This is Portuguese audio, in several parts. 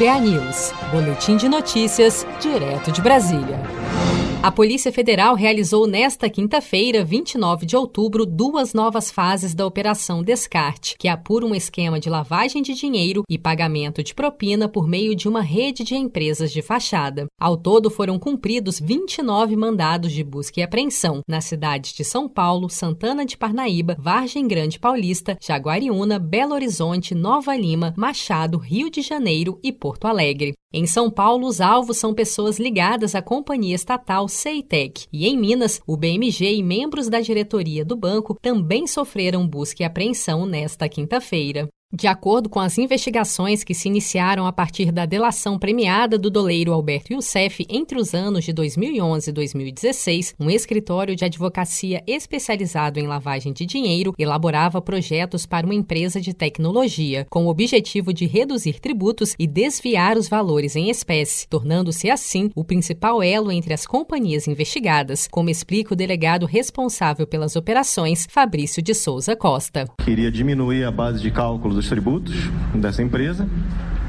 BA News, Boletim de Notícias, direto de Brasília. A Polícia Federal realizou nesta quinta-feira, 29 de outubro, duas novas fases da Operação Descarte, que apura um esquema de lavagem de dinheiro e pagamento de propina por meio de uma rede de empresas de fachada. Ao todo, foram cumpridos 29 mandados de busca e apreensão nas cidades de São Paulo, Santana de Parnaíba, Vargem Grande Paulista, Jaguariúna, Belo Horizonte, Nova Lima, Machado, Rio de Janeiro e Porto Alegre. Em São Paulo, os alvos são pessoas ligadas à companhia estatal Ceitec. E em Minas, o BMG e membros da diretoria do banco também sofreram busca e apreensão nesta quinta-feira. De acordo com as investigações que se iniciaram a partir da delação premiada do doleiro Alberto Youssef entre os anos de 2011 e 2016, um escritório de advocacia especializado em lavagem de dinheiro elaborava projetos para uma empresa de tecnologia, com o objetivo de reduzir tributos e desviar os valores em espécie, tornando-se assim o principal elo entre as companhias investigadas, como explica o delegado responsável pelas operações, Fabrício de Souza Costa. Queria diminuir a base de cálculo dos tributos dessa empresa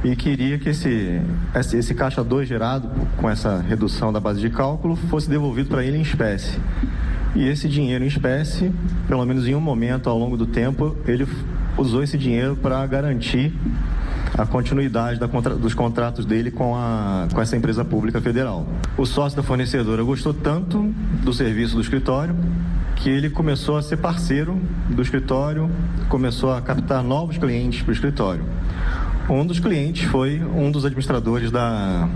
e queria que esse, esse, caixa 2 gerado com essa redução da base de cálculo fosse devolvido para ele em espécie. E esse dinheiro em espécie, pelo menos em um momento ao longo do tempo, ele usou esse dinheiro para garantir a continuidade da, dos contratos dele com, a, com essa empresa pública federal. O sócio da fornecedora gostou tanto do serviço do escritório que ele começou a ser parceiro do escritório, começou a captar novos clientes para o escritório. Um dos clientes foi um dos administradores da,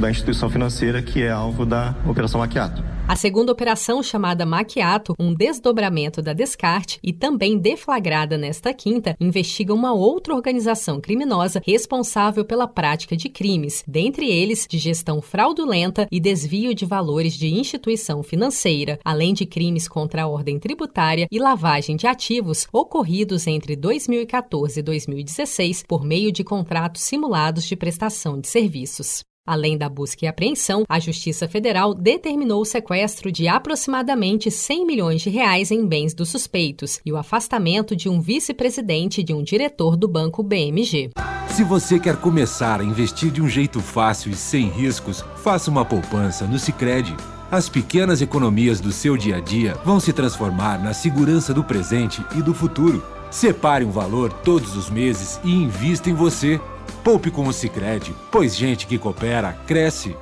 da instituição financeira que é alvo da Operação Maquiato. A segunda operação, chamada Maquiato, um desdobramento da Descarte e também deflagrada nesta quinta, investiga uma outra organização criminosa responsável pela prática de crimes, dentre eles de gestão fraudulenta e desvio de valores de instituição financeira, além de crimes contra a ordem tributária e lavagem de ativos ocorridos entre 2014 e 2016 por meio de contratos simulados de prestação de serviços. Além da busca e apreensão, a Justiça Federal determinou o sequestro de aproximadamente 100 milhões de reais em bens dos suspeitos e o afastamento de um vice-presidente e de um diretor do banco BMG. Se você quer começar a investir de um jeito fácil e sem riscos, faça uma poupança no Sicredi. As pequenas economias do seu dia a dia vão se transformar na segurança do presente e do futuro. Separe um valor todos os meses e invista em você. Poupe com o Sicredi, pois gente que coopera cresce.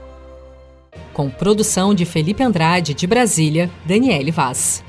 Com produção de Felipe Andrade de Brasília, Daniele Vaz.